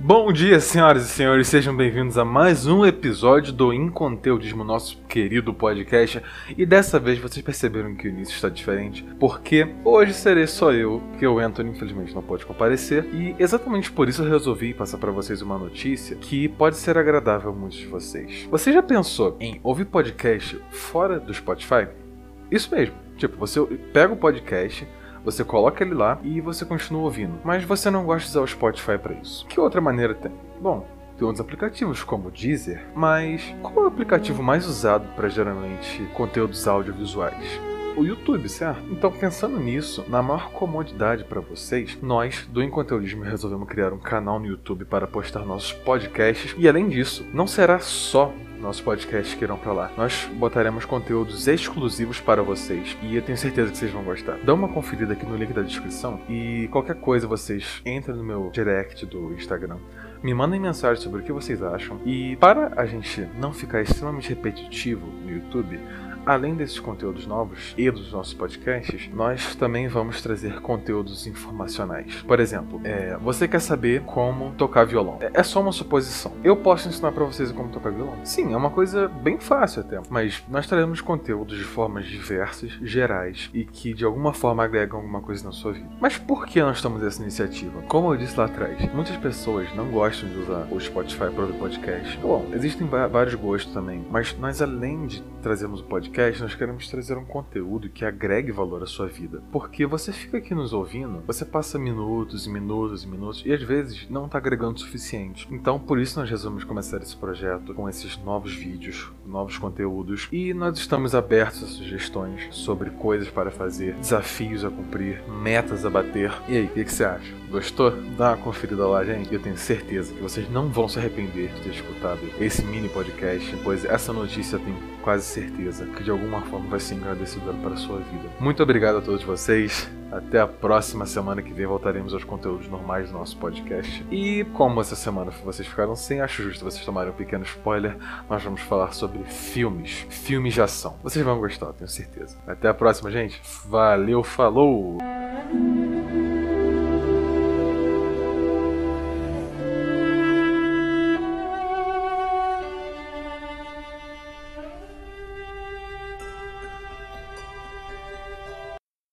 Bom dia, senhoras e senhores, sejam bem-vindos a mais um episódio do Inconteudismo, nosso querido podcast. E dessa vez vocês perceberam que o início está diferente, porque hoje serei só eu, que o Anthony infelizmente não pode comparecer, e exatamente por isso eu resolvi passar para vocês uma notícia que pode ser agradável a muitos de vocês. Você já pensou em ouvir podcast fora do Spotify? Isso mesmo. Tipo, você pega o podcast, você coloca ele lá e você continua ouvindo. Mas você não gosta de usar o Spotify para isso. Que outra maneira tem? Bom, tem outros aplicativos como o Deezer, mas qual é o aplicativo mais usado para geralmente conteúdos audiovisuais? o YouTube, certo? Então, pensando nisso, na maior comodidade para vocês, nós do Inconteudismo resolvemos criar um canal no YouTube para postar nossos podcasts e além disso, não será só nossos podcasts que irão para lá. Nós botaremos conteúdos exclusivos para vocês e eu tenho certeza que vocês vão gostar. Dá uma conferida aqui no link da descrição e qualquer coisa vocês entrem no meu direct do Instagram. Me mandem mensagem sobre o que vocês acham. E para a gente não ficar extremamente repetitivo no YouTube, Além desses conteúdos novos e dos nossos podcasts, nós também vamos trazer conteúdos informacionais. Por exemplo, é, você quer saber como tocar violão? É, é só uma suposição. Eu posso ensinar para vocês como tocar violão? Sim, é uma coisa bem fácil até. Mas nós traremos conteúdos de formas diversas, gerais e que de alguma forma agregam alguma coisa na sua vida. Mas por que nós estamos nessa iniciativa? Como eu disse lá atrás, muitas pessoas não gostam de usar o Spotify para ouvir podcast. Bom, existem vários gostos também, mas nós além de trazermos o podcast podcast, nós queremos trazer um conteúdo que agregue valor à sua vida. Porque você fica aqui nos ouvindo, você passa minutos e minutos e minutos e às vezes não está agregando o suficiente. Então, por isso nós resolvemos começar esse projeto com esses novos vídeos, novos conteúdos e nós estamos abertos a sugestões sobre coisas para fazer, desafios a cumprir, metas a bater. E aí, o que, que você acha? Gostou? Dá uma conferida lá, gente. Eu tenho certeza que vocês não vão se arrepender de ter escutado esse mini podcast, pois essa notícia eu tenho quase certeza que de alguma forma vai ser agradecida para a sua vida. Muito obrigado a todos vocês. Até a próxima semana que vem voltaremos aos conteúdos normais do nosso podcast. E como essa semana vocês ficaram sem, acho justo vocês tomarem um pequeno spoiler. Nós vamos falar sobre filmes, filmes de ação. Vocês vão gostar, tenho certeza. Até a próxima, gente. Valeu, falou!